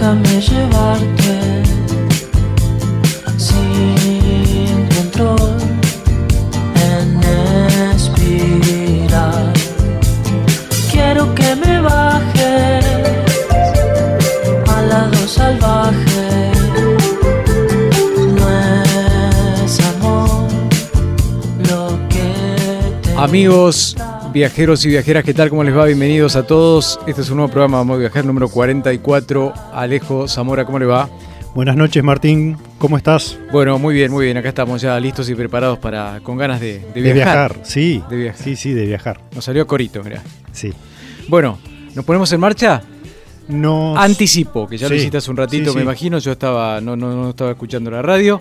Déjame llevarte sin control en espiral. Quiero que me bajes al lado salvaje. No es amor lo que te Amigos, viajeros y viajeras, ¿qué tal? ¿Cómo les va? Bienvenidos a todos. Este es un nuevo programa Vamos a Viajar número 44. Alejo Zamora, ¿cómo le va? Buenas noches, Martín. ¿Cómo estás? Bueno, muy bien, muy bien. Acá estamos ya listos y preparados para con ganas de, de De viajar. viajar, sí. De viajar. Sí, sí, de viajar. Nos salió corito, mirá. Sí. Bueno, ¿nos ponemos en marcha? Nos... Anticipo, que ya lo Sí, hiciste hace un ratito, sí, me imagino. Yo estaba, no, no, no estaba escuchando la radio.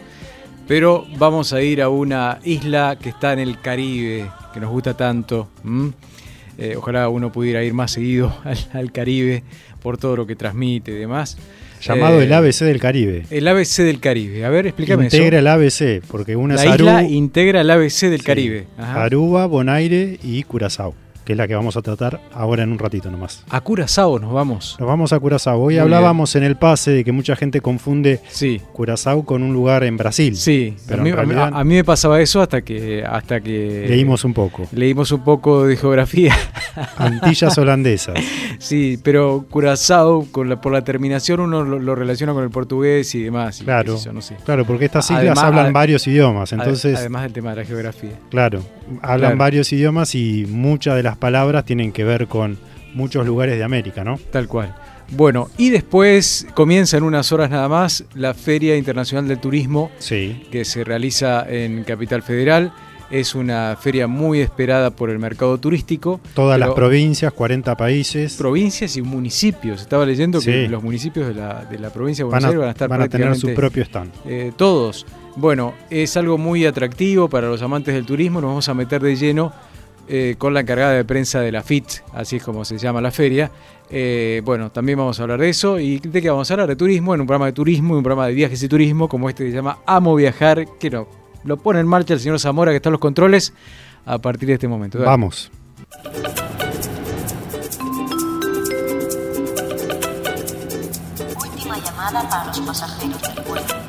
Pero vamos a ir a una isla que está en el Caribe, que nos gusta tanto. ¿m? Eh, ojalá uno pudiera ir más seguido al, al Caribe por todo lo que transmite y demás. Llamado Eh, el ABC del Caribe. El ABC del Caribe. A ver, explícame Integra eso. el ABC, porque una La isla Aruba, integra el ABC del sí, Caribe. Ajá. Aruba, Bonaire y Curazao, que es la que vamos a tratar ahora en un ratito nomás. A Curazao nos vamos. Nos vamos a Curazao. Hoy Muy hablábamos en el pase de que mucha gente confunde Sí. Curazao con un lugar en Brasil. Sí, Pero a, mí, a a me pasaba eso hasta que hasta que Leímos un poco. leímos un poco de geografía. Antillas holandesas. Sí, pero Curazao, con la, por la terminación uno lo, lo relaciona con el portugués y demás. y Claro. yo, no sé. Claro, porque estas islas Además- hablan varios idiomas. Entonces, Además del tema de la geografía. Claro, hablan Claro. varios idiomas y muchas de las palabras tienen que ver con muchos lugares de América, ¿no? Tal cual. Bueno, y después comienza en unas horas nada más la Feria Internacional del Turismo Sí. que se realiza en Capital Federal. Es una feria muy esperada por el mercado turístico. Todas las provincias, 40 países, provincias y municipios. Estaba leyendo que los municipios de la, de la provincia de van Buenos a, Aires van a estar van a tener su propio stand. eh, todos. Bueno, es algo muy atractivo para los amantes del turismo. Nos vamos a meter de lleno eh, con la encargada de prensa de la FIT, así es como se llama la feria. Eh, bueno, también vamos a hablar de eso. ¿Y de qué vamos a hablar? De turismo, en un programa de turismo y un programa de viajes y turismo, como este que se llama Amo Viajar, que no, lo pone en marcha el señor Zamora, que está en los controles, a partir de este momento. Dale. Vamos. Última llamada para los pasajeros del vuelo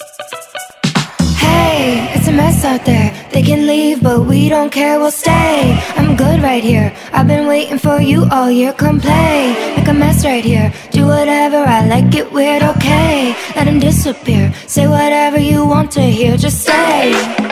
Out there. They can leave, but we don't care, we'll stay. I'm good right here. I've been waiting for you all year. Come play, make a mess right here. Do whatever I like, it weird, okay. Let him disappear. Say whatever you want to hear, just say.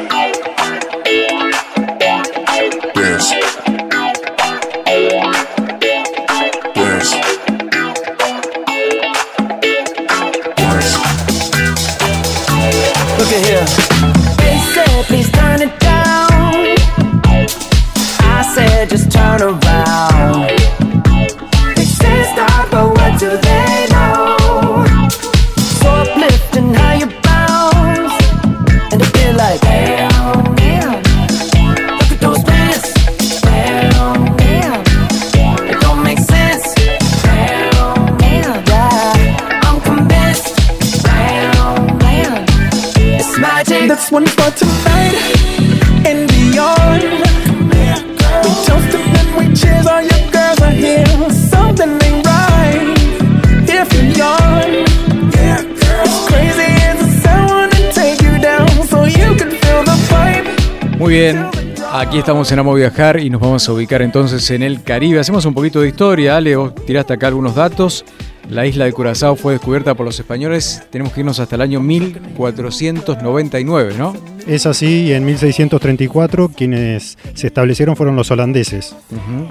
Muy bien, aquí estamos en Amo Viajar y nos vamos a ubicar entonces en el Caribe. Hacemos un poquito de historia, Ale, vos tiraste acá algunos datos. La isla de Curazao fue descubierta por los españoles, tenemos que irnos hasta el año 1499, ¿no? Es así, y en 1634 quienes se establecieron fueron los holandeses.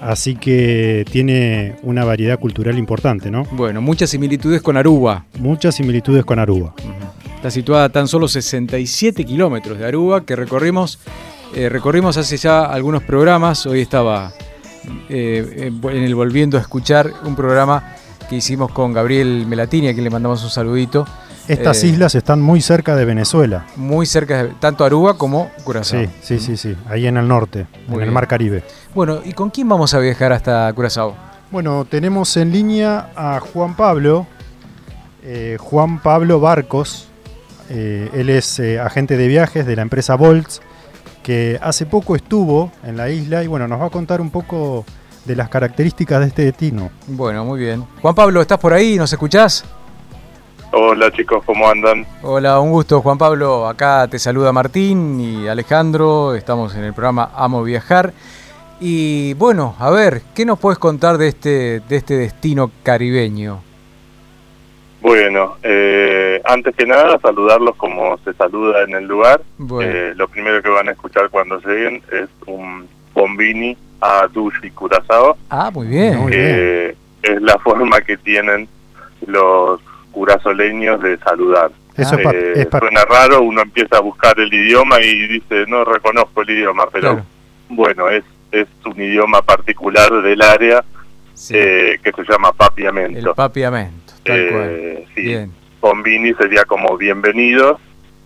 Así que tiene una variedad cultural importante, ¿no? Bueno, muchas similitudes con Aruba. Muchas similitudes con Aruba. Está situada a tan solo 67 kilómetros de Aruba que recorrimos, eh, recorrimos hace ya algunos programas. Hoy estaba eh, en en el Volviendo a Escuchar un programa que hicimos con Gabriel Melatini, a quien le mandamos un saludito. Estas Eh, islas están muy cerca de Venezuela. Muy cerca de tanto Aruba como Curazao. Sí, sí, sí, sí. Ahí en el norte, Muy en el. Mar Caribe. Bueno, ¿y con quién vamos a viajar hasta Curazao? Bueno, tenemos en línea a Juan Pablo, eh, Juan Pablo Barcos. Eh, él es eh, agente de viajes de la empresa Volts, que hace poco estuvo en la isla y bueno, nos va a contar un poco de las características de este destino. Bueno, muy bien. Juan Pablo, ¿estás por ahí? ¿Nos escuchás? Hola chicos, ¿cómo andan? Hola, un gusto Juan Pablo. Acá te saluda Martín y Alejandro. Estamos en el programa Amo Viajar. Y bueno, a ver, ¿qué nos puedes contar de este, de este destino caribeño? Bueno, eh, antes que nada, saludarlos como se saluda en el lugar. Bueno. Eh, lo primero que van a escuchar cuando lleguen es un bombini a Dushi Curazao, Ah, muy bien. Muy es la forma que tienen los curazoleños de saludar. Eso es pa- Eh, es suena raro, uno empieza a buscar el idioma y dice, no reconozco el idioma, pero Claro. bueno, es, es un idioma particular del área Sí, eh, que se llama papiamento. el papiamento, tal Eh, cual. sí. Bien. Sería como bienvenidos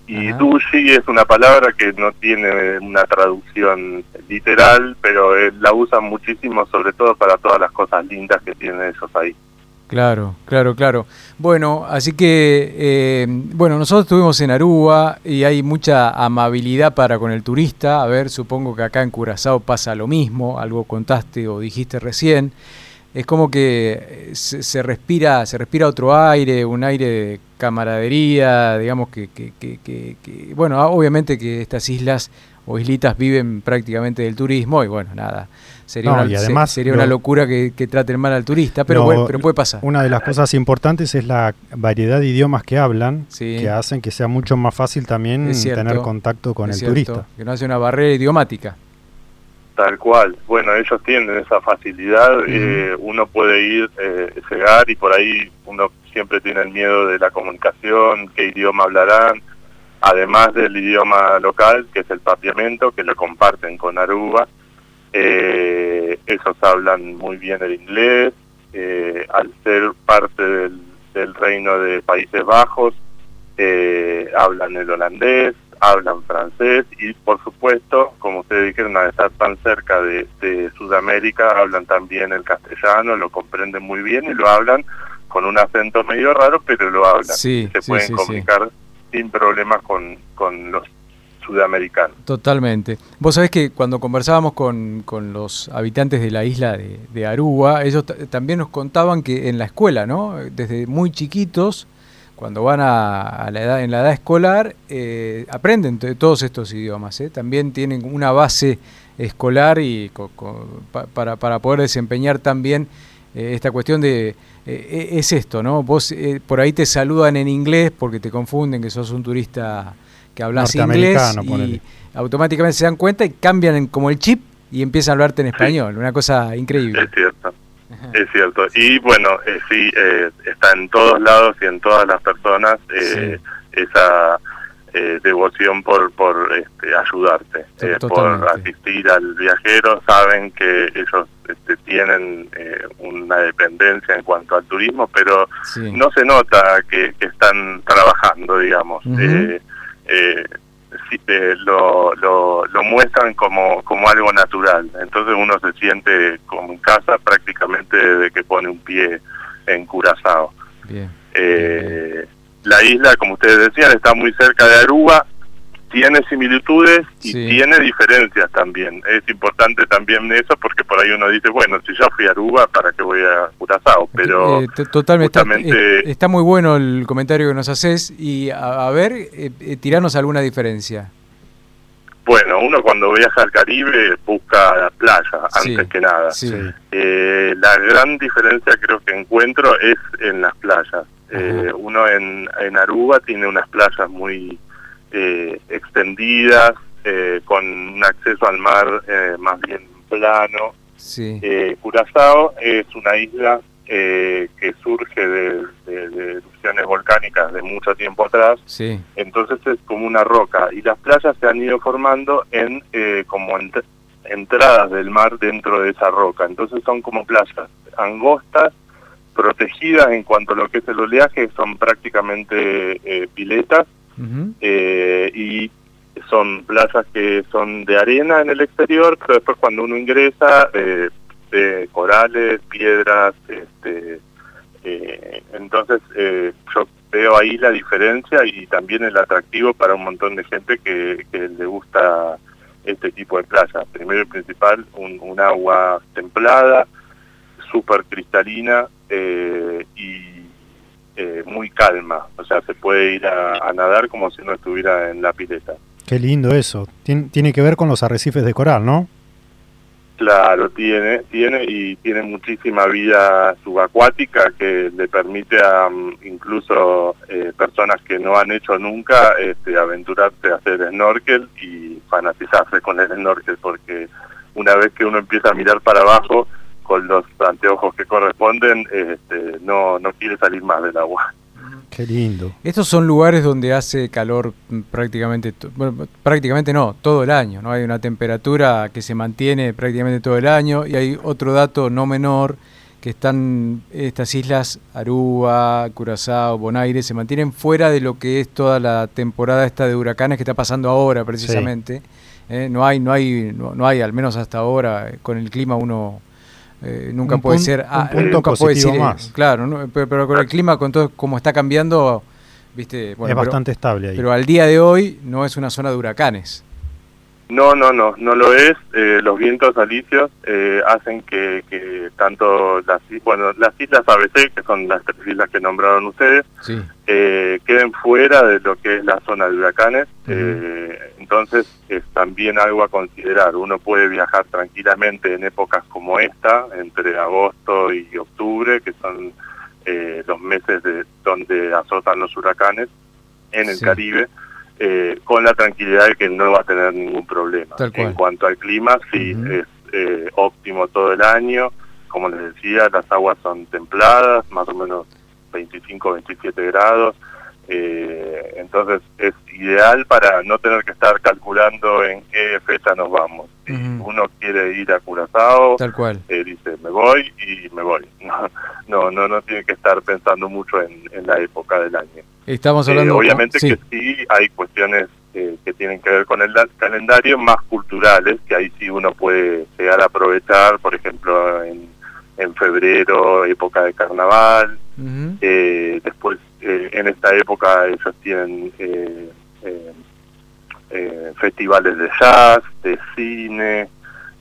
y Ajá. Dushi es una palabra que no tiene una traducción literal, pero eh, la usan muchísimo, sobre todo para todas las cosas lindas que tienen ellos ahí. Claro, claro, claro. Bueno, así que, eh, bueno, nosotros estuvimos en Aruba y hay mucha amabilidad para con el turista. A ver, supongo que acá en Curazao pasa lo mismo, algo contaste o dijiste recién. Es como que eh, se, se respira, se respira otro aire, un aire de camaradería, digamos que, que, que, que- que- bueno, ah, obviamente que estas islas o islitas viven prácticamente del turismo y bueno, nada, sería, No, una, y se- además sería lo- una locura que, traten mal al turista, pero, bueno, pero puede pasar. Una de las cosas importantes es la variedad de idiomas que hablan, Sí. que hacen que sea mucho más fácil también cierto, tener contacto con el cierto, turista. Que no hace una barrera idiomática. Tal cual. Bueno, ellos tienen esa facilidad. eh, uno puede ir, eh, llegar y por ahí uno siempre tiene el miedo de la comunicación, qué idioma hablarán. Además del idioma local, que es el papiamento, que lo comparten con Aruba. Eh, ellos hablan muy bien el inglés. al ser parte del, del reino de Países Bajos, hablan el holandés, hablan francés y por supuesto, como ustedes dijeron, al estar tan cerca de, de Sudamérica, hablan también el castellano, lo comprenden muy bien y lo hablan con un acento medio raro, pero lo hablan. Sí, Se sí, pueden sí, comunicar sin problemas con, con los sudamericanos. Totalmente. Vos sabés que cuando conversábamos con, con los habitantes de la isla de, de Aruba, ellos ta- también nos contaban que en la escuela, ¿no? Desde muy chiquitos, cuando van a, a la edad, en la edad escolar, eh, aprenden todos estos idiomas. ¿eh? También tienen una base escolar y co- co- pa- para, para poder desempeñar también eh, esta cuestión de... eh, es esto, ¿no? Vos eh, por ahí te saludan en inglés porque te confunden que sos un turista que hablas inglés y ponele. automáticamente se dan cuenta y cambian en- como el chip y empiezan a hablarte en español. Una cosa increíble. Es cierto. Es cierto. Y bueno, eh, sí, eh, está en todos lados y en todas las personas eh, esa eh, devoción por, por este, ayudarte, eh, por asistir al viajero. Saben que ellos este, tienen eh, una dependencia en cuanto al turismo, pero Sí. no se nota que, que están trabajando, digamos. Eh, eh, lo, lo, lo muestran como, como algo natural. Entonces uno se siente como en casa prácticamente desde que pone un pie en Curazao. Bien. Eh, la isla, como ustedes decían, está muy cerca de Aruba, tiene similitudes y Sí. tiene diferencias también. Es importante también eso porque por ahí uno dice, bueno, si yo fui a Aruba, ¿para qué voy a Curazao? Pero Eh, t- totalmente. Justamente- eh, está muy bueno el comentario que nos haces y a, a ver, eh, eh, tiranos alguna diferencia. Bueno, uno cuando viaja al Caribe busca la playa, Sí, antes que nada. Sí. Eh, la gran diferencia creo que encuentro es en las playas. Eh, uno en, en Aruba tiene unas playas muy eh, extendidas, eh, con un acceso al mar eh, más bien plano. Sí. Eh, Curazao es una isla eh, que surge de, de- de erupciones volcánicas de mucho tiempo atrás Sí. entonces es como una roca y las playas se han ido formando en eh, como ent- entradas del mar dentro de esa roca entonces son como playas angostas protegidas en cuanto a lo que es el oleaje son prácticamente eh, eh, y son playas que son de arena en el exterior pero después cuando uno ingresa eh, corales, piedras, este, eh, entonces eh, yo veo ahí la diferencia y también el atractivo para un montón de gente que, le gusta este tipo de playa. Primero y principal, un, un agua templada, súper cristalina y eh, muy calma. O sea, se puede ir a, a nadar como si no estuviera en la pileta. Qué lindo eso. Tien- tiene que ver con los arrecifes de coral, ¿no? Claro, tiene, tiene y tiene muchísima vida subacuática que le permite a mm, incluso eh, personas que no han hecho nunca este, aventurarse a hacer snorkel y fanatizarse con el snorkel porque una vez que uno empieza a mirar para abajo con los anteojos que corresponden, este, no, no quiere salir más del agua. Qué lindo. Estos son lugares donde hace calor prácticamente, bueno, prácticamente no, todo el año, ¿no? Hay una temperatura que se mantiene prácticamente todo el año y hay otro dato no menor que están estas islas Aruba, Curazao, Bonaire se mantienen fuera de lo que es toda la temporada esta de huracanes que está pasando ahora precisamente. ¿eh? No hay no hay no, no hay al menos hasta ahora eh, con el clima uno eh, nunca Un puede pun- ser un ah, punto nunca puede decir, eh, más. claro ¿no? pero, pero con el clima con todo como está cambiando viste bueno, es pero- bastante estable ahí. pero al día de hoy no es una zona de huracanes No, no, no, no lo es. Eh, los vientos alisios eh, hacen que, que tanto las, bueno, las islas ABC, que son las tres islas que nombraron ustedes, sí eh, queden fuera de lo que es la zona de huracanes. Eh, entonces es también algo a considerar. Uno puede viajar tranquilamente en épocas como esta, entre agosto y octubre, que son eh, los meses de, donde azotan los huracanes en el Sí. Caribe. Eh, con la tranquilidad de que no va a tener ningún problema. En cuanto al clima, sí, es eh, óptimo todo el año. Como les decía, las aguas son templadas, más o menos 25, 27 grados. Eh, entonces es ideal para no tener que estar calculando en qué fecha nos vamos. Si uno quiere ir a Curazao, tal cual eh, dice me voy y me voy. No, no, no, no tiene que estar pensando mucho en, en la época del año. Estamos Eh, hablando obviamente sí, que sí hay cuestiones eh, que tienen que ver con el da- calendario más culturales, que ahí sí uno puede llegar a aprovechar, por ejemplo, en, en febrero, época de carnaval. Eh, después, eh, en esta época ellos tienen eh, eh, eh, festivales de jazz, de cine,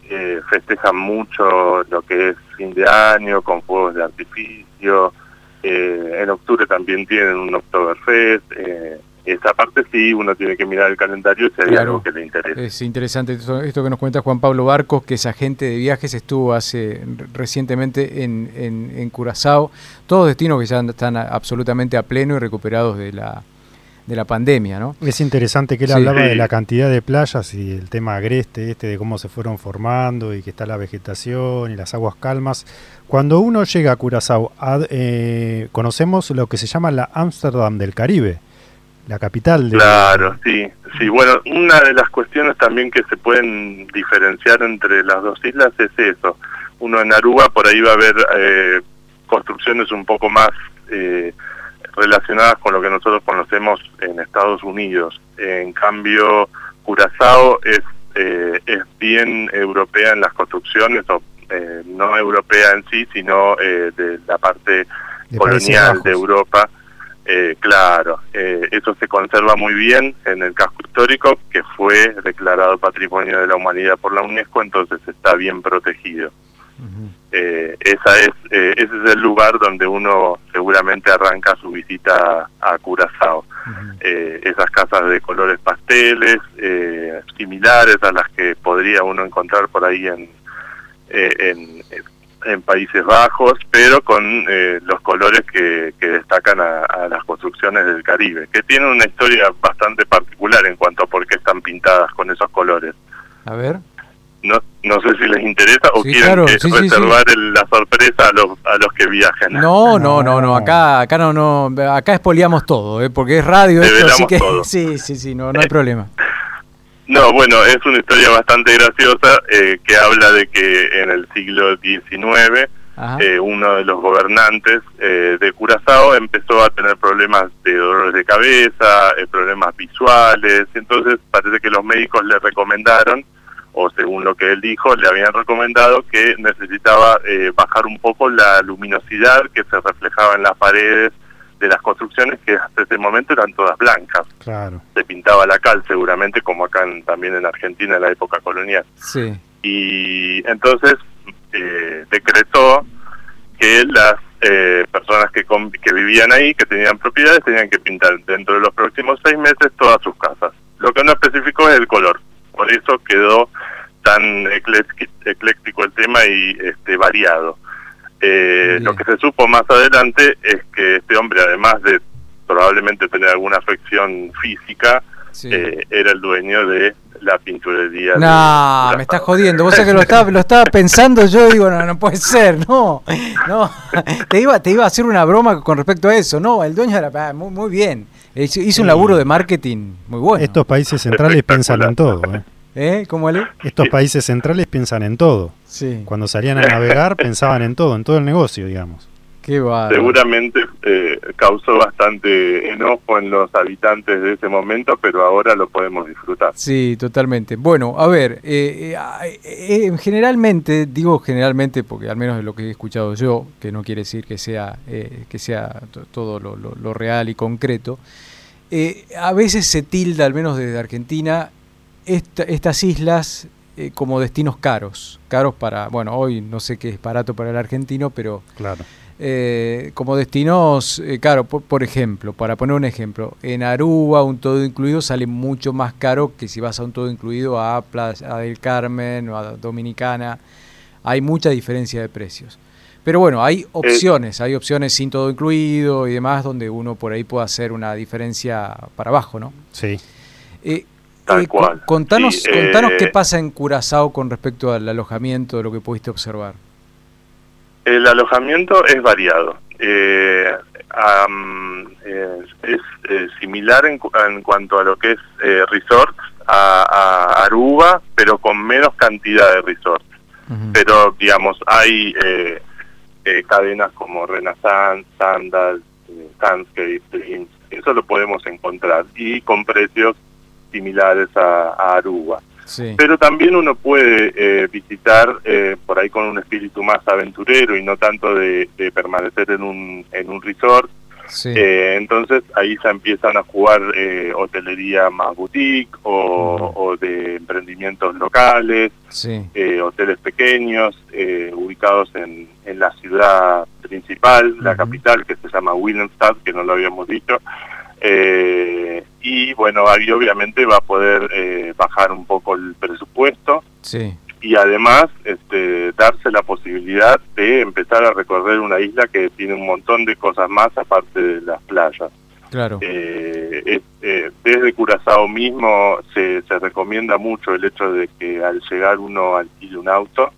eh, festejan mucho lo que es fin de año con fuegos de artificio. Eh, en octubre también tienen un Oktoberfest. Eh, esa parte sí, uno tiene que mirar el calendario si hay Claro. algo que le interesa. Es interesante esto, esto que nos cuenta Juan Pablo Barcos, que es agente de viajes, estuvo hace re- recientemente en, en, en Curazao, todos destinos que ya están a- absolutamente a pleno y recuperados de la, de la pandemia, ¿no? Es interesante que él Sí. hablaba Sí. de la cantidad de playas y el tema agreste, este de cómo se fueron formando y que está la vegetación y las aguas calmas. Cuando uno llega a Curazao, eh, conocemos lo que se llama la Ámsterdam del Caribe, la capital de... Claro, sí, sí. Bueno, una de las cuestiones también que se pueden diferenciar entre las dos islas es eso. Uno en Aruba por ahí va a haber eh, construcciones un poco más eh, relacionadas con lo que nosotros conocemos en Estados Unidos. En cambio, Curazao es eh, es bien europea en las construcciones, o eh, no europea en sí, sino eh, de la parte de colonial de Europa. Eh, claro, eh, eso se conserva muy bien en el casco histórico, que fue declarado Patrimonio de la Humanidad por la UNESCO, entonces está bien protegido. Eh, esa es, eh, ese es el lugar donde uno seguramente arranca su visita a Curazao. Eh, esas casas de colores pasteles, eh, similares a las que podría uno encontrar por ahí en, en, en Países Bajos, pero con eh, los colores que, que destacan a, a las construcciones del Caribe, que tienen una historia bastante particular en cuanto a por qué están pintadas con esos colores. A ver. No, no sé si les interesa o Sí, quieren claro, eh, sí, sí, reservar el- la sorpresa a los, a los que viajen. No, no, no, no, No. acá, acá no, no, acá espoliamos todo, ¿eh? porque es radio esto, así que todo. sí, sí, sí, no, no hay problema. No, bueno, es una historia bastante graciosa eh, que habla de que en el siglo XIX eh, uno de los gobernantes eh, de Curazao empezó a tener problemas de dolores de cabeza, eh, problemas visuales, entonces parece que los médicos le recomendaron o según lo que él dijo, le habían recomendado que necesitaba eh, bajar un poco la luminosidad que se reflejaba en las paredes de las construcciones que hasta ese momento eran todas blancas. Claro. Se pintaba la cal seguramente, como acá en- también en Argentina en la época colonial. Sí. Y entonces eh, decretó que las eh, personas que, vivían ahí, que tenían propiedades, tenían que pintar dentro de los próximos seis meses todas sus casas. Lo que no especificó es el color. Por eso quedó tan eclécti- ecléctico el tema y este, variado. Eh, lo que se supo más adelante es que este hombre, además de probablemente tener alguna afección física, Sí. eh, era el dueño de la pinturería. de la me estás jodiendo. Vos sabés que lo estaba, lo estaba pensando yo digo, no, no puede ser, no. No, te iba, te iba a hacer una broma con respecto a eso. No, el dueño de la... ah, Muy, muy bien. Hizo hizo un laburo de marketing muy bueno. Estos países centrales piensan en todo. ¿eh? ¿Eh? ¿Cómo Ale? Estos países centrales piensan en todo. Sí. Cuando salían a navegar pensaban en todo, en todo el negocio, digamos. Qué bárbaro. Seguramente eh, causó bastante enojo en los habitantes de ese momento, pero ahora lo podemos disfrutar. Sí, totalmente. Bueno, a ver, eh, eh, eh, generalmente, digo generalmente porque al menos de lo que he escuchado yo, que no quiere decir que sea, eh, que sea to- todo lo, lo- lo real y concreto, eh, a veces se tilda, al menos desde Argentina, esta- estas islas eh, como destinos caros. Caros para, bueno, hoy no sé qué es barato para el argentino, pero Claro. eh, como destinos, eh, claro, por, por ejemplo, para poner un ejemplo, en Aruba un todo incluido sale mucho más caro que si vas a un todo incluido a Playa del Carmen o a Dominicana. Hay mucha diferencia de precios. Pero bueno, hay opciones, hay opciones sin todo incluido y demás donde uno por ahí puede hacer una diferencia para abajo, ¿no? Sí. Eh, Tal eh, cual. Contanos, Sí, contanos eh, qué pasa en Curazao con respecto al alojamiento, de lo que pudiste observar. El alojamiento es variado. Eh, eh, es eh, similar en, en cuanto a lo que es eh, resorts a, a Aruba, pero con menos cantidad de resorts. Pero, digamos, hay eh, eh, cadenas como Renaissance, Sandal, eh, Sandscape, Dreams, eso lo podemos encontrar, y con precios similares a, a Aruba. Sí, Pero también uno puede eh, visitar eh, por ahí con un espíritu más aventurero y no tanto de, de permanecer en un, en un resort. sí. Eh, entonces ahí ya empiezan a jugar eh, hotelería más boutique o, o de emprendimientos locales, sí. eh, hoteles pequeños eh, ubicados en, en la ciudad principal, la capital, que se llama Willemstad, que no lo habíamos dicho. Eh, y bueno, ahí obviamente va a poder eh, bajar un poco el presupuesto Sí, y además este, darse la posibilidad de empezar a recorrer una isla que tiene un montón de cosas más aparte de las playas. claro. Eh, eh, desde Curazao mismo se, se recomienda mucho el hecho de que al llegar uno alquile un auto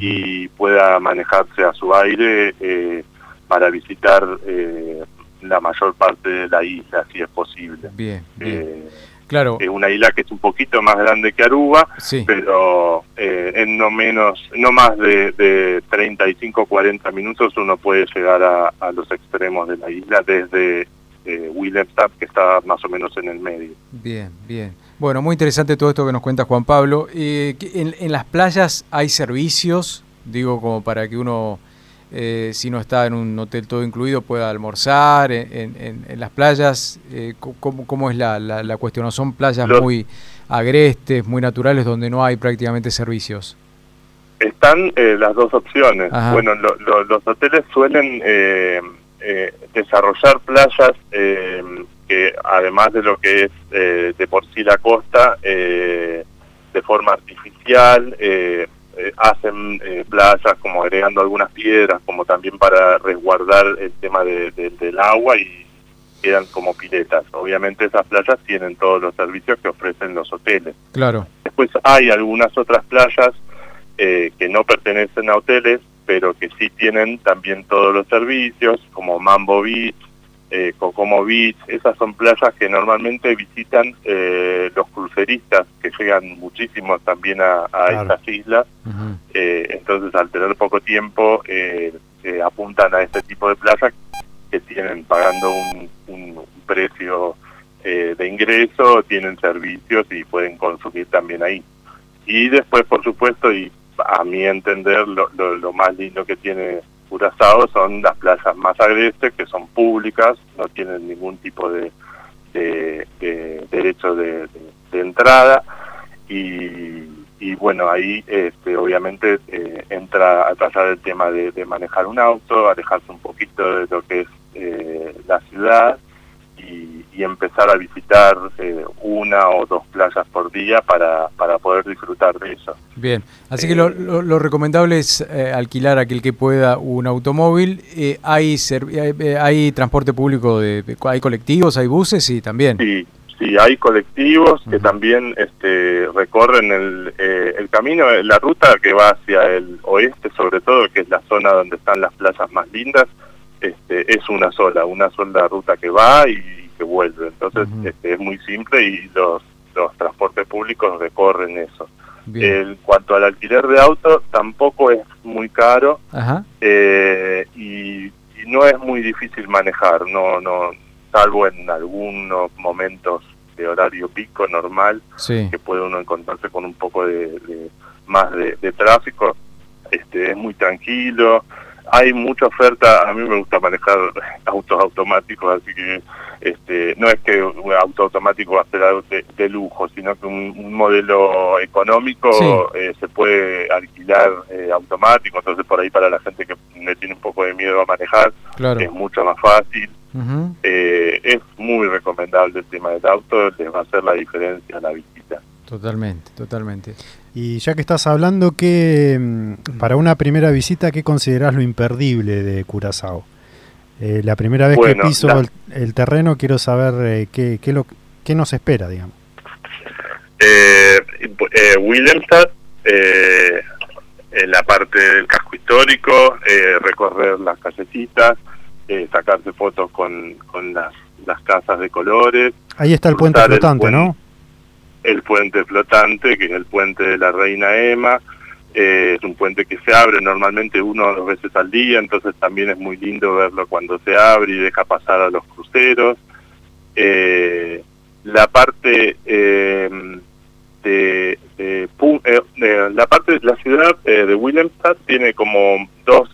y pueda manejarse a su aire eh, para visitar eh, la mayor parte de la isla, si es posible. Bien, bien. Eh, claro, es una isla que es un poquito más grande que Aruba, sí. pero eh, en no menos, no más de, de 35 40 minutos uno puede llegar a, a los extremos de la isla desde eh, Willemstad, que está más o menos en el medio. Bien, bien. Bueno, muy interesante todo esto que nos cuenta Juan Pablo. Eh, ¿qué- en, en las playas hay servicios, digo, como para que uno, eh, si no está en un hotel todo incluido, pueda almorzar. En, en- en- las playas, eh, ¿cómo, cómo es la, la, la cuestión? ¿No son playas Los- muy agrestes, muy naturales, donde no hay prácticamente servicios? Están eh, las dos opciones. Ajá. Bueno, lo- lo- los hoteles suelen eh, eh, desarrollar playas eh, que además de lo que es de por sí la costa, eh, de forma artificial, eh, eh, hacen eh, playas como agregando algunas piedras, como también para resguardar el tema de- de- del agua y quedan como piletas. Obviamente esas playas tienen todos los servicios que ofrecen los hoteles. Claro, Después hay algunas otras playas eh, que no pertenecen a hoteles, pero que sí tienen también todos los servicios, como Mambo Beach, eh, Cocomo Beach. Esas son playas que normalmente visitan eh, los cruceristas, que llegan muchísimos también a, a Claro. estas islas. Eh, entonces, al tener poco tiempo, eh, apuntan a este tipo de playas que tienen pagando un, un- precio eh, de ingreso, tienen servicios y pueden consumir también ahí. y después, por supuesto, y a mi entender, lo, lo, lo más lindo que tiene Curazao son las playas más agrestes, que son públicas, no tienen ningún tipo de, de, de derecho de, entrada, y, bueno, ahí este, obviamente eh, entra a tratar el tema de, de manejar un auto, alejarse un poquito de lo que es eh, la ciudad y, y empezar a visitar eh, una o dos playas por día para, para poder disfrutar de eso. Bien, así que lo, lo- lo recomendable es eh, alquilar aquel que pueda un automóvil. Eh, hay, hay, eh, hay transporte público, de, de- hay colectivos, hay buses y también. Sí, sí, hay colectivos que también este, recorren el, eh, el camino, eh, la ruta que va hacia el oeste, sobre todo, que es la zona donde están las playas más lindas, este, es una sola, una sola ruta que va y, que vuelve. Entonces este, es muy simple y los, los transportes públicos recorren eso. En cuanto al alquiler de auto, tampoco es muy caro Ajá. eh, y, y no es muy difícil manejar, no, no, salvo en algunos momentos de horario pico normal, Sí. que puede uno encontrarse con un poco de, de- más de, de tráfico, este, es muy tranquilo, hay mucha oferta, a mí me gusta manejar autos automáticos, así que este, no es que un auto automático va a ser algo de, de lujo, sino que un, un modelo económico Sí. eh, se puede alquilar eh, automático, entonces por ahí para la gente que le tiene un poco de miedo a manejar Claro. es mucho más fácil. Eh, es muy recomendable el tema del auto, les va a hacer la diferencia a la visita. Totalmente, totalmente. Y ya que estás hablando, que mm, para una primera visita, ¿qué considerás lo imperdible de Curazao? Eh, la primera vez Bueno, que piso la- el, el terreno, quiero saber eh, qué, qué, lo, qué nos espera, digamos. Eh, eh, Willemstad, eh, en la parte del casco histórico, eh, recorrer las callecitas, eh, sacarse fotos con, con las, las casas de colores, Ahí está el puente Cruzar el flotante, puente. ¿no? El puente flotante, que es el puente de la Reina Emma, eh, es un puente que se abre normalmente uno o dos veces al día, entonces también es muy lindo verlo cuando se abre y deja pasar a los cruceros. Eh, la parte eh, de, de la parte la ciudad de Willemstad tiene como dos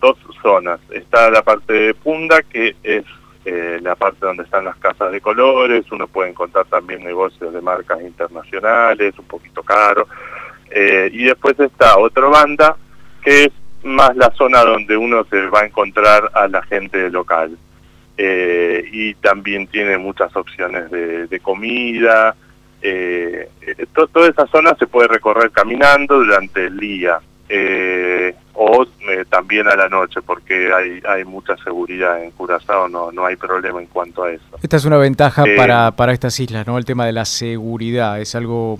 dos zonas. Está la parte de Punda que es eh, la parte donde están las casas de colores, uno puede encontrar también negocios de marcas internacionales, un poquito caro. Eh, y después está otra banda que es más la zona donde uno se va a encontrar a la gente local. Eh, y también tiene muchas opciones de, comida. To- toda esa zona se puede recorrer caminando durante el día eh, o eh, también a la noche porque hay, hay mucha seguridad en Curazao, no, no hay problema en cuanto a eso. Esta es una ventaja Eh, para, para estas islas, ¿no? El tema de la seguridad es algo,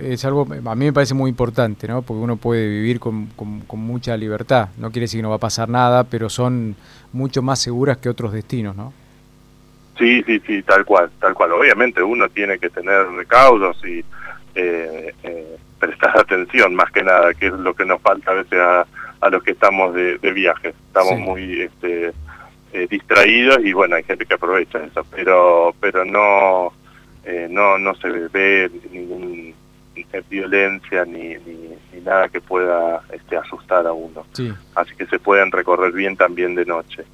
es algo, a mí me parece muy importante, ¿no? Porque uno puede vivir con, con- con mucha libertad. No quiere decir que no va a pasar nada, pero son mucho más seguras que otros destinos, ¿no? Sí, sí, sí, tal cual, tal cual. Obviamente uno tiene que tener recaudos y eh, eh, prestar atención más que nada, que es lo que nos falta a veces a, a los que estamos de, de viaje. Estamos Sí. muy este, eh, distraídos y bueno, hay gente que aprovecha eso, pero pero no eh, no no se ve ningún eh, violencia ni, ni, ni nada que pueda este, asustar a uno Sí. así que se pueden recorrer bien también de noche.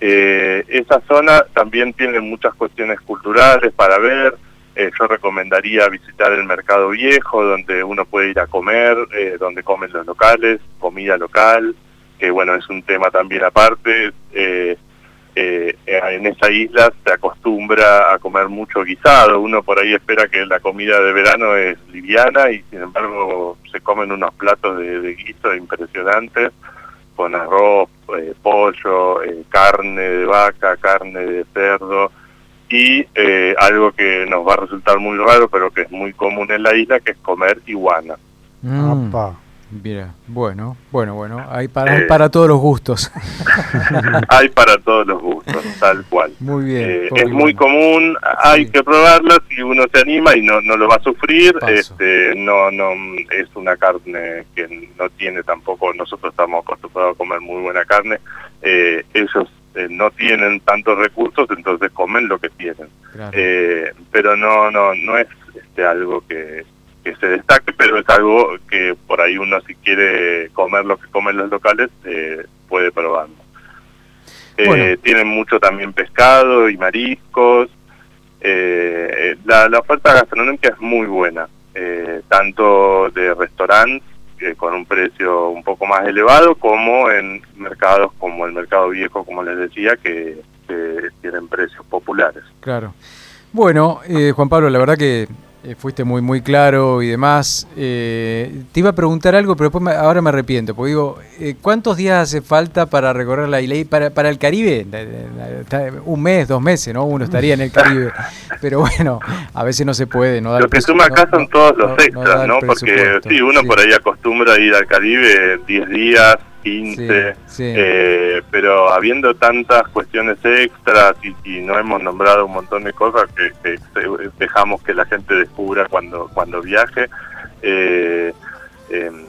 Eh, esa zona también tiene muchas cuestiones culturales para ver. Eh, yo recomendaría visitar el mercado viejo, donde uno puede ir a comer, eh, donde comen los locales, comida local, que bueno, es un tema también aparte. Eh, en esa isla se acostumbra a comer mucho guisado. Uno por ahí espera que la comida de verano es liviana y sin embargo se comen unos platos de, guiso impresionantes con arroz, pollo, carne de vaca, carne de cerdo y eh, algo que nos va a resultar muy raro pero que es muy común en la isla que es comer iguana. Mm, mira, bueno, bueno, bueno, hay para, hay Eh. para todos los gustos. Hay para todos los gustos, tal cual. muy bien. Eh, es muy común, hay Sí. que probarla si uno se anima y no, no lo va a sufrir. Paso. Este, no, no es una carne que no tiene tampoco. Nosotros estamos acostumbrados a comer muy buena carne. Eh, ellos eh, no tienen tantos recursos, entonces comen lo que tienen. Claro. Eh, pero no, no, no es este algo que que se destaque, pero es algo que por ahí uno si quiere comer lo que comen los locales eh, puede probarlo. Eh, Bueno. Tienen mucho también pescado y mariscos. Eh, la, la oferta gastronómica es muy buena, eh, tanto de restaurantes eh, con un precio un poco más elevado, como en mercados como el mercado viejo, como les decía, que, que tienen precios populares. Claro. Bueno, eh, Juan Pablo, la verdad que eh, fuiste muy muy claro y demás. Eh, te iba a preguntar algo, pero después me- ahora me arrepiento, porque digo, eh, ¿cuántos días hace falta para recorrer la isla? Para, para el Caribe, un mes, dos meses, ¿no? Uno estaría en el Caribe. Pero bueno, a veces no se puede, no Lo que suma acá no- son todos no- los extras, ¿no? Porque sí, uno sí. por ahí acostumbra a ir al Caribe 10 días, 15, Sí, sí. eh, pero habiendo tantas cuestiones extras y, y no hemos nombrado un montón de cosas que, dejamos que la gente descubra cuando cuando viaje, eh, em,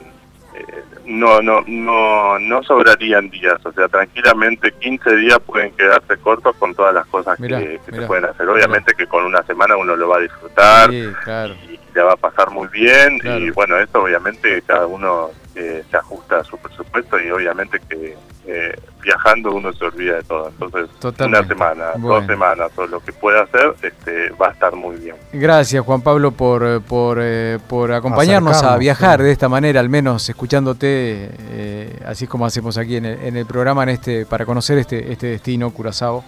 eh, no, no, no, no sobrarían días, o sea, tranquilamente 15 días pueden quedarse cortos con todas las cosas Mirá, que, que se pueden hacer. Obviamente que con una semana uno lo va a disfrutar Sí, claro. y le va a pasar muy bien y bueno, eso obviamente cada uno eh, se ajusta a su presupuesto y obviamente que eh, viajando uno se olvida de todo. Entonces, Totalmente. una semana, Bueno. dos semanas o lo que pueda hacer, este, va a estar muy bien. Gracias Juan Pablo por, eh, por, eh, por acompañarnos a viajar sí. de esta manera, al menos escuchándote, eh, así es como hacemos aquí en el, en el programa, en este para conocer este, este destino, Curazao.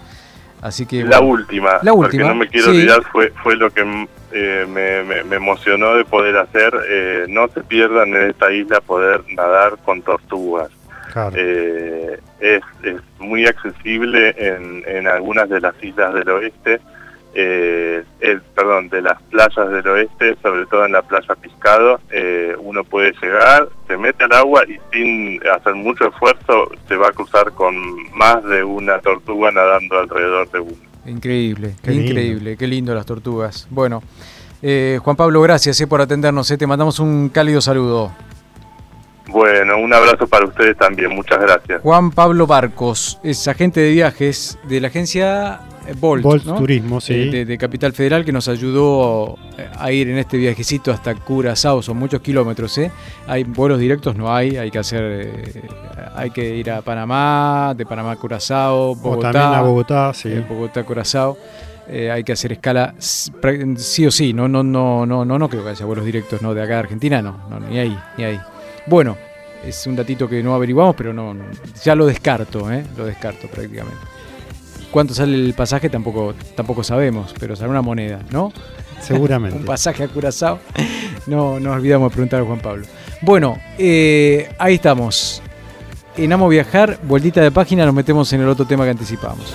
Así que la bueno, última, La porque última, no me quiero sí. olvidar, fue, fue lo que eh, me, me- me emocionó de poder hacer. Eh, no se pierdan en esta isla poder nadar con tortugas. Claro. Eh, es, es muy accesible en, en algunas de las islas del oeste, el- perdón, de las playas del oeste, sobre todo en la playa Piscado, uno puede llegar, se mete al agua y sin hacer mucho esfuerzo se va a cruzar con más de una tortuga nadando alrededor de uno. Increíble, Qué lindo. increíble, qué lindo las tortugas. Bueno, eh, Juan Pablo, gracias eh, por atendernos, eh, te mandamos un cálido saludo. Bueno, un abrazo para ustedes también, muchas gracias. Juan Pablo Barcos es agente de viajes de la agencia Bolt, Bolt ¿no? Turismo, sí. Eh, de, de Capital Federal que nos ayudó eh, a ir en este viajecito hasta Curazao, son muchos kilómetros, ¿eh? Hay vuelos directos, no hay, hay que hacer, eh, hay que ir a Panamá, de Panamá a Curazao, o Bogotá, también a Bogotá, sí. eh, Bogotá Curazao. Eh, hay que hacer escala sí o sí, no, no, no, no, no, no creo que haya vuelos directos, no, de acá de Argentina, no, no, ni ahí, ni ahí. Bueno, es un datito que no averiguamos, pero no, no, ya lo descarto, ¿eh? lo descarto prácticamente. ¿Cuánto sale el pasaje? Tampoco, tampoco sabemos, pero sale una moneda, ¿no? Seguramente. Un pasaje a Curazao. No, no olvidamos de preguntar a Juan Pablo. Bueno, eh, ahí estamos. En Amo Viajar, vueltita de página, nos metemos en el otro tema que anticipamos.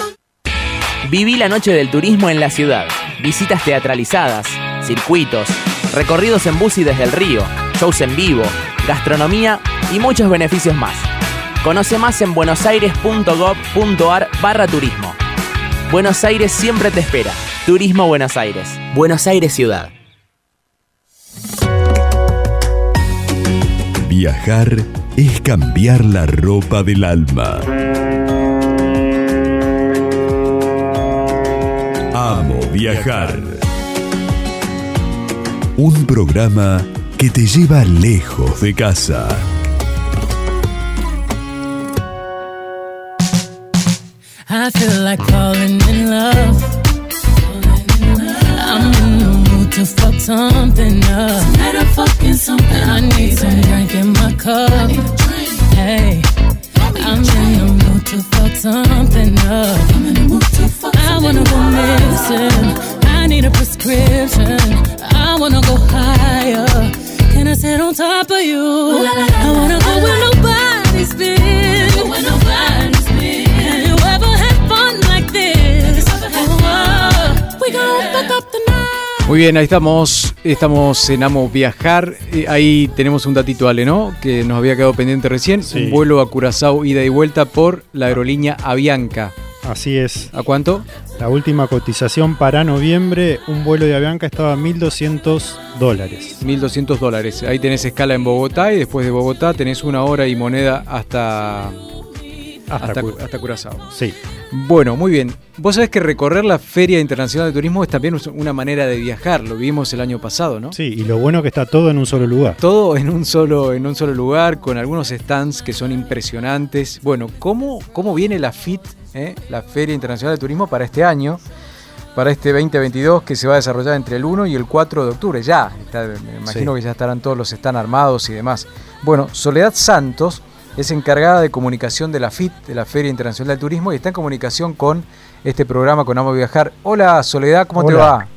Viví la noche del turismo en la ciudad. Visitas teatralizadas, circuitos, recorridos en bus y desde el río, shows en vivo, gastronomía y muchos beneficios más. Conoce más en buenosaires.gov.ar barra turismo. Buenos Aires siempre te espera. Turismo Buenos Aires. Buenos Aires Ciudad. Viajar es cambiar la ropa del alma. Viajar. Un programa que te lleva lejos de casa. I feel like falling in love. I'm in the mood to fuck something up. Tonight I'm fucking something. I need some drink in my cup. Hey, I'm in the mood to fuck something up. I wanna go missing. I need a prescription. I wanna go higher. Can I sit on top of you. I wanna go where nobody's been. Where nobody's been. Have you ever had fun like this? Oh, we gon' fuck up the night. Muy bien, ahí estamos, estamos en Amo Viajar. Eh, Ahí tenemos un datito, Ale, ¿no? Que nos había quedado pendiente recién. Sí. Un vuelo a Curazao ida y vuelta por la aerolínea Avianca. Así es. ¿A cuánto? La última cotización para noviembre, un vuelo de Avianca estaba a 1.200 dólares. 1.200 dólares. Ahí tenés escala en Bogotá y después de Bogotá tenés una hora y moneda hasta, hasta, Cu- hasta Curazao. Sí. Bueno, muy bien. Vos sabés que recorrer la Feria Internacional de Turismo es también una manera de viajar. Lo vimos el año pasado, ¿no? Sí, y lo bueno que está todo en un solo lugar. Todo en un solo, en un solo lugar, con algunos stands que son impresionantes. Bueno, ¿cómo, cómo viene la FIT, eh? la Feria Internacional de Turismo, para este año? Para este 2022 que se va a desarrollar entre el 1 y el 4 de octubre. Ya, está- me imagino Sí. que ya estarán todos los stands armados y demás. Bueno, Soledad Santos es encargada de comunicación de la FIT, de la Feria Internacional de Turismo, y está en comunicación con este programa con Amo Viajar. Hola Soledad, ¿cómo te va?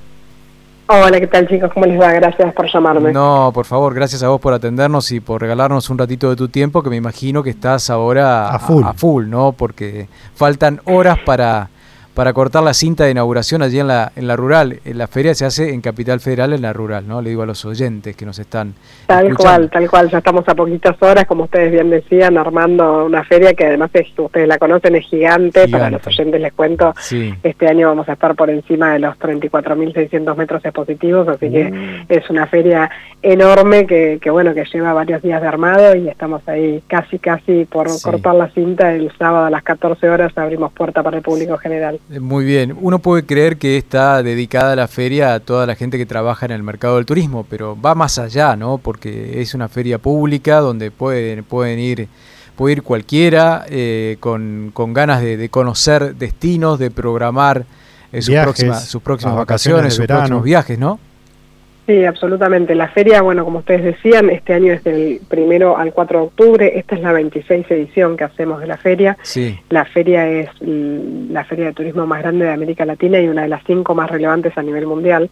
Hola, ¿qué tal chicos? ¿Cómo les va? Gracias por llamarme. No, por favor, gracias a vos por atendernos y por regalarnos un ratito de tu tiempo, que me imagino que estás ahora A full. full, ¿no? Porque faltan horas para, para cortar la cinta de inauguración allí en la, en la rural. En la feria se hace en Capital Federal, en la rural, ¿no? Le digo a los oyentes que nos están Tal escuchando. cual, tal cual. Ya estamos a poquitas horas, como ustedes bien decían, armando una feria que además es, ustedes la conocen, es gigante. Para los oyentes les cuento, Sí. este año vamos a estar por encima de los 34.600 metros expositivos, así Mm. que es una feria enorme que, que, bueno, que lleva varios días de armado y estamos ahí casi, casi por Sí. cortar la cinta. El sábado a las 14 horas abrimos puerta para el público general. Eh, Muy bien. Uno puede creer que está dedicada la feria a toda la gente que trabaja en el mercado del turismo, pero va más allá, ¿no? Porque es una feria pública donde pueden, pueden ir, puede ir cualquiera eh, con, con ganas de, de conocer destinos, de programar eh, sus, Viajes, próximas, sus próximas vacaciones, sus verano. próximos viajes, ¿no? Sí, absolutamente. La feria, bueno, como ustedes decían, este año es del primero al 4 de octubre. Esta es la 26 edición que hacemos de la feria. Sí. La feria es la feria de turismo más grande de América Latina y una de las cinco más relevantes a nivel mundial.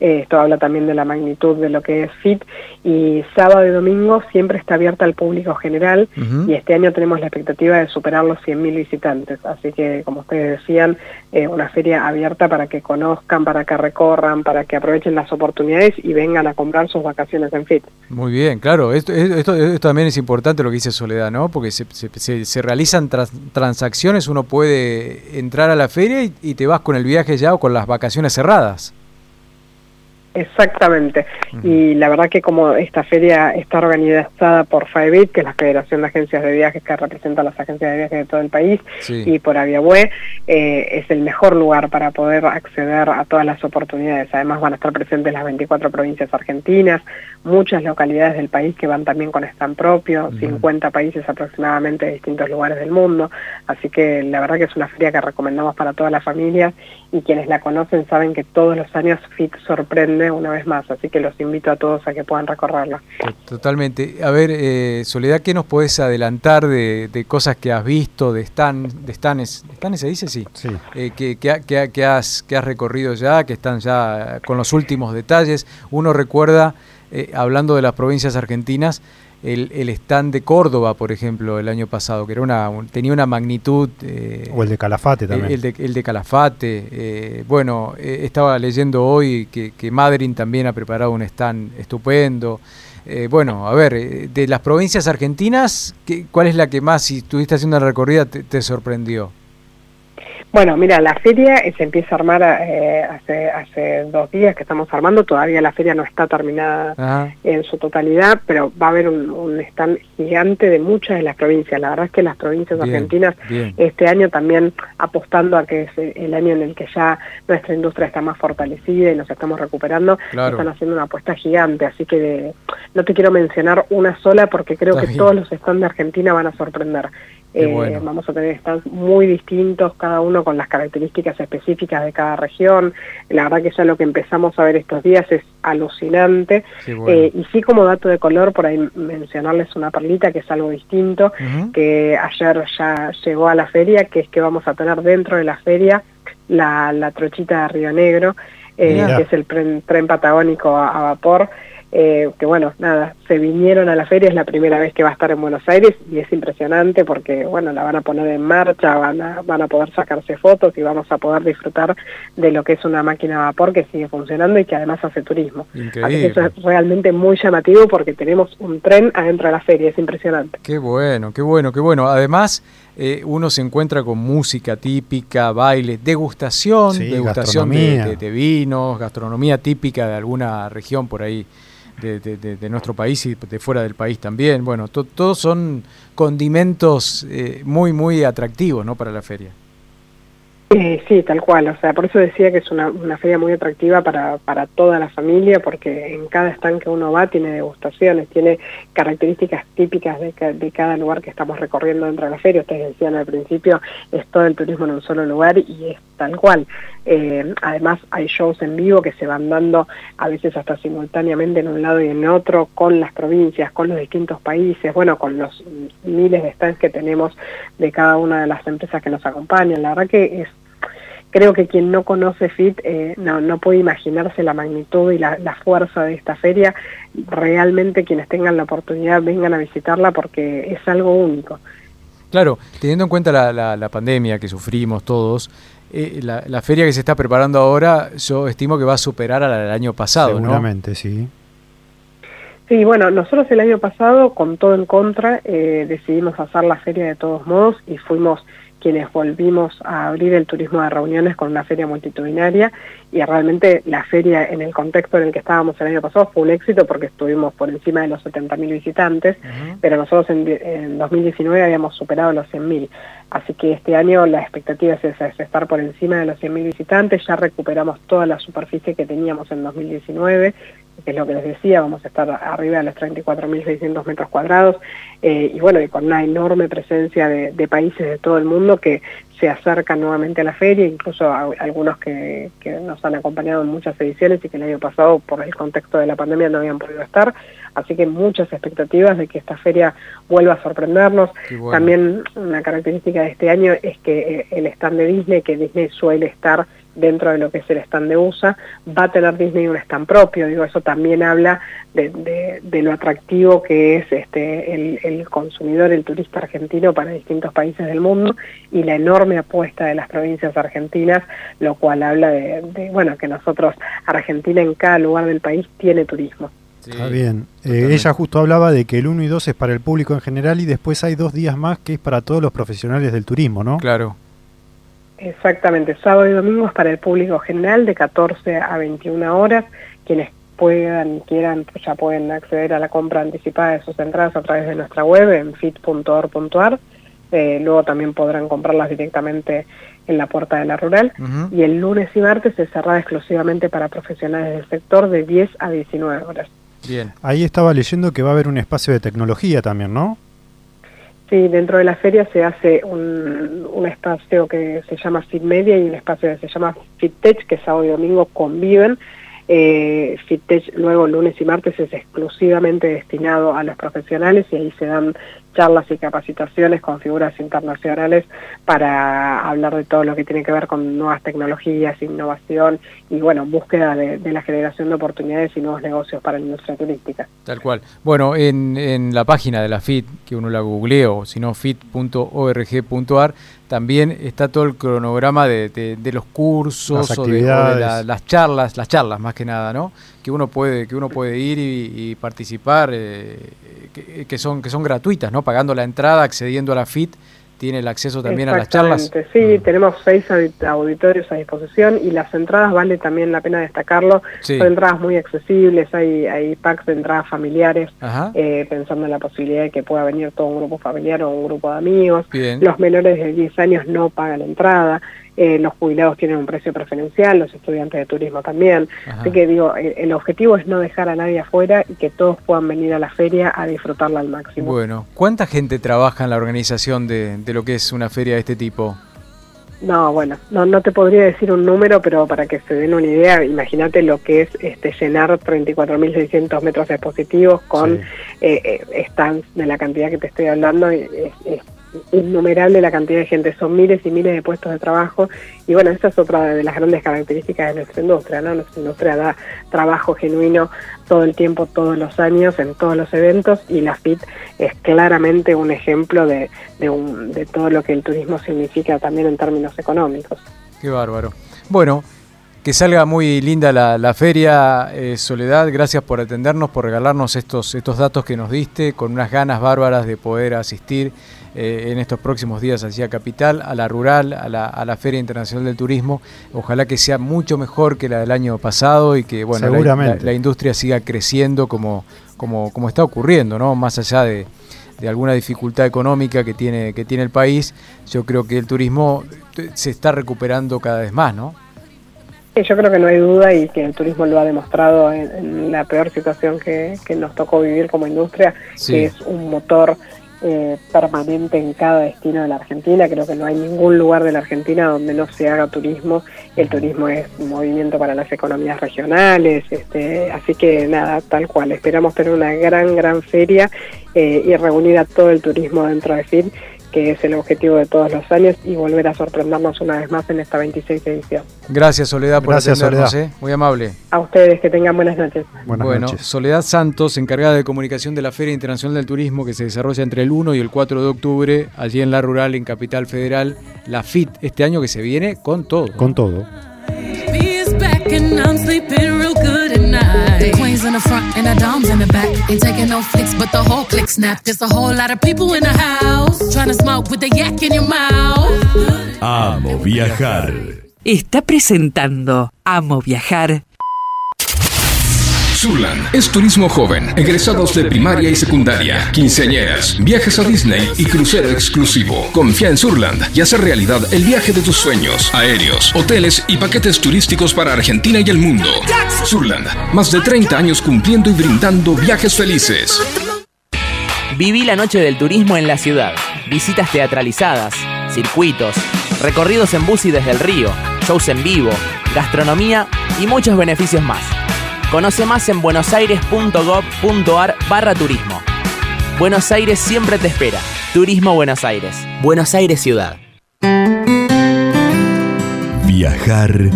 Esto habla también de la magnitud de lo que es FIT. Y sábado y domingo siempre está abierta al público general y este año tenemos la expectativa de superar los 100.000 visitantes. Así que, como ustedes decían, eh, una feria abierta para que conozcan, para que recorran, para que aprovechen las oportunidades y vengan a comprar sus vacaciones en FIT. Muy bien, claro. Esto, esto, esto también es importante lo que dice Soledad, ¿no? Porque se, se- se- se realizan tras- transacciones, uno puede entrar a la feria y, y te vas con el viaje ya o con las vacaciones cerradas. Exactamente. Y la verdad que como esta feria está organizada por FAEBIT, que es la Federación de Agencias de Viajes que representa a las agencias de viajes de todo el país, Sí. y por Aviabue, eh, es el mejor lugar para poder acceder a todas las oportunidades. Además van a estar presentes las 24 provincias argentinas, muchas localidades del país que van también con stand propio, 50 países aproximadamente de distintos lugares del mundo. Así que la verdad que es una feria que recomendamos para todas las familias y quienes la conocen saben que todos los años FIT sorprende una vez más. Así que los invito a todos a que puedan recorrerla. Totalmente. A ver, eh, Soledad, ¿qué nos puedes adelantar de, de cosas que has visto, de stan, de stanes, ¿stanes se dice? Sí. Sí. Eh, que, que has, que has recorrido ya, que están ya con los últimos detalles. Uno recuerda, eh, hablando de las provincias argentinas, el, el stand de Córdoba, por ejemplo, el año pasado, que era una, un- tenía una magnitud... eh, O el de Calafate también. el de, el de Calafate. eh, bueno, eh, estaba leyendo hoy que, que Madryn también ha preparado un stand estupendo. Eh, bueno, a ver, de las provincias argentinas, ¿qué- ¿cuál es la que más, si estuviste haciendo la recorrida, te, te sorprendió? Bueno, mira, la feria eh, se empieza a armar eh, hace, hace dos días que estamos armando, todavía la feria no está terminada Ajá. en su totalidad, pero va a haber un, un stand gigante de muchas de las provincias. La verdad es que las provincias Bien, argentinas bien. este año también apostando a que es eh, el año en el que ya nuestra industria está más fortalecida y nos estamos recuperando, Claro. están haciendo una apuesta gigante, así que de- no te quiero mencionar una sola porque creo Está que bien. todos los stands de Argentina van a sorprender. Eh, bueno. Vamos a tener stands muy distintos, cada uno con las características específicas de cada región. La verdad que ya lo que empezamos a ver estos días es alucinante. Bueno. Eh, y sí como dato de color, por ahí mencionarles una perlita que es algo distinto, que ayer ya llegó a la feria, que es que vamos a tener dentro de la feria la, la trochita de Río Negro, eh, que es el tren, tren patagónico a, a vapor. Eh, que bueno, nada, se vinieron a la feria, es la primera vez que va a estar en Buenos Aires y es impresionante porque, bueno, la van a poner en marcha, van a, van a poder sacarse fotos y vamos a poder disfrutar de lo que es una máquina a vapor que sigue funcionando y que además hace turismo. Así que eso es realmente muy llamativo porque tenemos un tren adentro de la feria, es impresionante. Qué bueno, qué bueno, qué bueno. Además, eh, uno se encuentra con música típica, baile, degustación, Sí, degustación de, gastronomía. de- de vinos, gastronomía típica de alguna región por ahí de, de- de- nuestro país y de fuera del país también. Bueno, to- todos son condimentos eh, muy, muy atractivos ¿no? para la feria. Eh, sí, tal cual. O sea, por eso decía que es una, una feria muy atractiva para, para toda la familia, porque en cada stand que uno va tiene degustaciones, tiene características típicas de, ca- de cada lugar que estamos recorriendo dentro de la feria. Ustedes decían al principio, es todo el turismo en un solo lugar y es tal cual. Eh, además, hay shows en vivo que se van dando a veces hasta simultáneamente en un lado y en otro, con las provincias, con los distintos países, bueno, con los miles de stands que tenemos de cada una de las empresas que nos acompañan. La verdad que es creo que quien no conoce FIT eh, no, no puede imaginarse la magnitud y la, la fuerza de esta feria. Realmente quienes tengan la oportunidad vengan a visitarla porque es algo único. Claro, teniendo en cuenta la, la- la pandemia que sufrimos todos, eh, la, la feria que se está preparando ahora, yo estimo que va a superar a la del año pasado, ¿no? Seguramente, sí. Sí, bueno, nosotros el año pasado, con todo en contra, eh, decidimos hacer la feria de todos modos y fuimos quienes volvimos a abrir el turismo de reuniones con una feria multitudinaria y realmente la feria en el contexto en el que estábamos el año pasado fue un éxito porque estuvimos por encima de los 70.000 visitantes, pero nosotros en, di- en 2019 habíamos superado los 100.000. Así que este año la expectativa es esa, es estar por encima de los 100.000 visitantes, ya recuperamos toda la superficie que teníamos en 2019, que es lo que les decía, vamos a estar arriba de los 34.600 metros cuadrados, eh, y bueno, y con una enorme presencia de, de países de todo el mundo que se acercan nuevamente a la feria, incluso a- algunos que, que nos han acompañado en muchas ediciones y que el año pasado por el contexto de la pandemia no habían podido estar, así que muchas expectativas de que esta feria vuelva a sorprendernos. Bueno. También una característica de este año es que eh, el stand de Disney, que Disney suele estar dentro de lo que es el stand de USA, va a tener Disney un stand propio, digo, eso también habla de, de- de lo atractivo que es este el, el consumidor, el turista argentino para distintos países del mundo y la enorme apuesta de las provincias argentinas, lo cual habla de, de, bueno, que nosotros, Argentina en cada lugar del país tiene turismo. Está bien. Eh, ella justo hablaba de que el 1 y 2 es para el público en general y después hay dos días más que es para todos los profesionales del turismo, ¿no? Claro. Exactamente, sábado y domingo es para el público general de 14 a 21 horas. Quienes puedan y quieran pues ya pueden acceder a la compra anticipada de sus entradas a través de nuestra web en fit.org.ar. Eh, luego también podrán comprarlas directamente en la puerta de la rural. Y el lunes y martes es cerrada exclusivamente para profesionales del sector de 10 a 19 horas. Bien. Ahí estaba leyendo que va a haber un espacio de tecnología también, ¿no? Sí, dentro de la feria se hace un, espacio que se llama Fit Media y un espacio que se llama FitTech, que sábado y domingo conviven. Eh, FitTech luego lunes y martes es exclusivamente destinado a los profesionales y ahí se dan charlas y capacitaciones con figuras internacionales para hablar de todo lo que tiene que ver con nuevas tecnologías, innovación y bueno, búsqueda de, de la generación de oportunidades y nuevos negocios para la industria turística. Tal cual. Bueno, en, en la página de la FIT, que uno la googlea o si no fit.org.ar, también está todo el cronograma de, de- de los cursos Las o de, o de actividades. la- las charlas, las charlas más que nada, ¿no? Que uno puede, que uno puede ir y, y participar, eh, que, que son, que son gratuitas, ¿no? Pagando la entrada, accediendo a la FIT, tiene el acceso también a las charlas. Sí, tenemos seis audit- auditorios a disposición y las entradas vale también la pena destacarlo. Sí. Son entradas muy accesibles, hay, hay packs de entradas familiares, eh, pensando en la posibilidad de que pueda venir todo un grupo familiar o un grupo de amigos. Bien. Los menores de 10 años no pagan entrada. Eh, los jubilados tienen un precio preferencial, los estudiantes de turismo también. Ajá. Así que digo, el, el objetivo es no dejar a nadie afuera y que todos puedan venir a la feria a disfrutarla al máximo. Bueno, ¿cuánta gente trabaja en la organización de, de lo que es una feria de este tipo? No, bueno, no, no te podría decir un número, pero para que se den una idea, imagínate lo que es este llenar 34.600 metros expositivos con Sí. eh, eh, stands de la cantidad que te estoy hablando, y es, es innumerable la cantidad de gente, son miles y miles de puestos de trabajo y bueno, esa es otra de las grandes características de nuestra industria, ¿no? Nuestra industria da trabajo genuino todo el tiempo, todos los años, en todos los eventos y la FIT es claramente un ejemplo de, de, todo lo que el turismo significa también en términos económicos. Qué bárbaro. Bueno, que salga muy linda la, la feria, eh, Soledad. Gracias por atendernos, por regalarnos estos, estos datos que nos diste, con unas ganas bárbaras de poder asistir eh, en estos próximos días hacia Capital, a la rural, a la, a la Feria Internacional del Turismo. Ojalá que sea mucho mejor que la del año pasado y que bueno, la- la, Seguramente. la industria siga creciendo como, como, como está ocurriendo, ¿no? Más allá de, de alguna dificultad económica que tiene, que tiene el país, yo creo que el turismo eh, se está recuperando cada vez más, ¿no? Sí, yo creo que no hay duda y que el turismo lo ha demostrado en, en la peor situación que, que nos tocó vivir como industria, Sí. que es un motor eh, permanente en cada destino de la Argentina. Creo que no hay ningún lugar de la Argentina donde no se haga turismo. El turismo es un movimiento para las economías regionales, este, así que nada, tal cual. Esperamos tener una gran, gran feria eh, y reunir a todo el turismo dentro de FIT que es el objetivo de todos los años y volver a sorprendernos una vez más en esta 26 edición. Gracias Soledad por Gracias, atendernos, Soledad. ¿eh? muy amable. A ustedes que tengan buenas noches. Buenas bueno, noches. Soledad Santos, encargada de comunicación de la Feria Internacional del Turismo que se desarrolla entre el 1 y el 4 de octubre, allí en La Rural, en Capital Federal, la FIT, este año que se viene con todo. Con todo. The queens in the front and the doms in the back. Ain't taking no flicks, but the whole click snap. There's a whole lot of people in the house trying to smoke with the yak in your mouth. Amo viajar. Está presentando Amo Viajar Surland es turismo joven, egresados de primaria y secundaria, quinceañeras, viajes a Disney y crucero exclusivo. Confía en Surland y hace realidad el viaje de tus sueños, aéreos, hoteles y paquetes turísticos para Argentina y el mundo. Surland, más de 30 años cumpliendo y brindando viajes felices. Viví la noche del turismo en la ciudad. Visitas teatralizadas, circuitos, recorridos en bus y desde el río, shows en vivo, gastronomía y muchos beneficios más. Conoce más en buenosaires.gov.ar barra turismo. Buenos Aires siempre te espera. Turismo Buenos Aires. Buenos Aires Ciudad. Viajar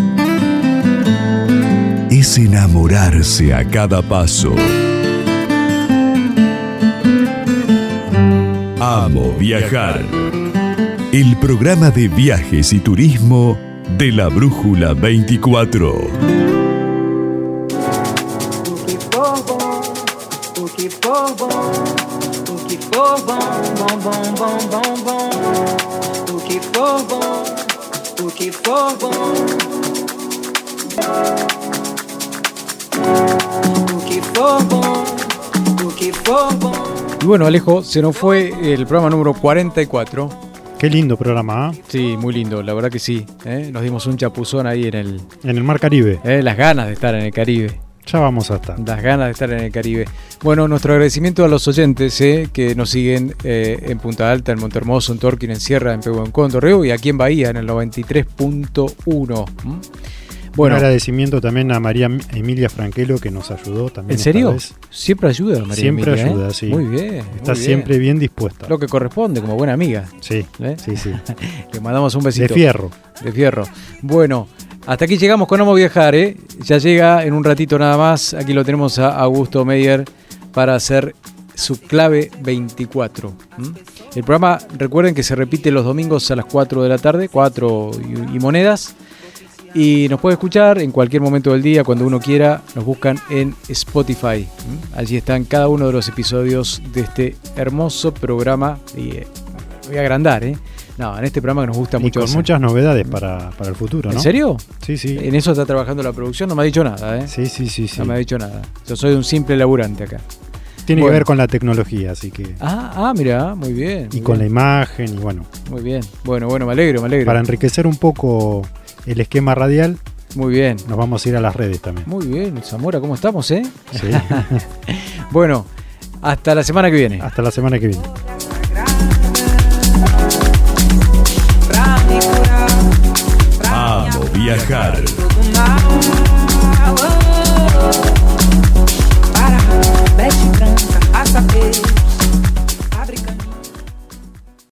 es enamorarse a cada paso. Amo viajar. El programa de viajes y turismo de la Brújula 24. Y bueno, Alejo, se nos fue el programa número 44. Qué lindo programa, ¿ah? Sí, muy lindo, la verdad que sí. ¿eh? Nos dimos un chapuzón ahí en el... En el Mar Caribe. ¿eh? Las ganas de estar en el Caribe. Ya vamos a estar. Las ganas de estar en el Caribe. Bueno, nuestro agradecimiento a los oyentes ¿eh? que nos siguen eh, en Punta Alta, en Montermoso, en Torquín, en Sierra, en Pehuencón, Torreo y aquí en Bahía, en el 93.1. ¿m? Bueno, Un agradecimiento también a María Emilia Franquelo que nos ayudó también. ¿en serio? vez. Siempre ayuda, María Siempre Emilia, ¿eh? ayuda, sí. Muy bien. Está muy bien. siempre bien dispuesta. Lo que corresponde, como buena amiga. Sí, ¿eh? sí, sí. Le mandamos un besito. De fierro. De fierro. Bueno, hasta aquí llegamos con Amo Viajar, ¿eh? Ya llega en un ratito nada más. Aquí lo tenemos a Augusto Meyer para hacer su clave 24. ¿m? El programa, recuerden que se repite los domingos a las 4 de la tarde, 4 y, monedas. Y nos puede escuchar en cualquier momento del día, cuando uno quiera. Nos buscan en Spotify. Allí están cada uno de los episodios de este hermoso programa. Y eh, voy a agrandar, ¿eh? No, en este programa que nos gusta Y mucho. con hacer. muchas novedades para, para el futuro, ¿no? ¿En serio? Sí, sí. En eso está trabajando la producción, no me ha dicho nada, ¿eh? Sí, sí, sí, sí. No me ha dicho nada. Yo soy un simple laburante acá. Tiene Bueno. que ver con la tecnología, así que. Ah, ah, mira, muy bien. y con la imagen, y bueno. Muy bien. Bueno, bueno, me alegro, me alegro. Para enriquecer un poco el esquema radial, Muy bien. nos vamos a ir a las redes también. Muy bien, Zamora, ¿cómo estamos, eh? Sí. bueno, hasta la semana que viene. Hasta la semana que viene. Amo viajar. Oh,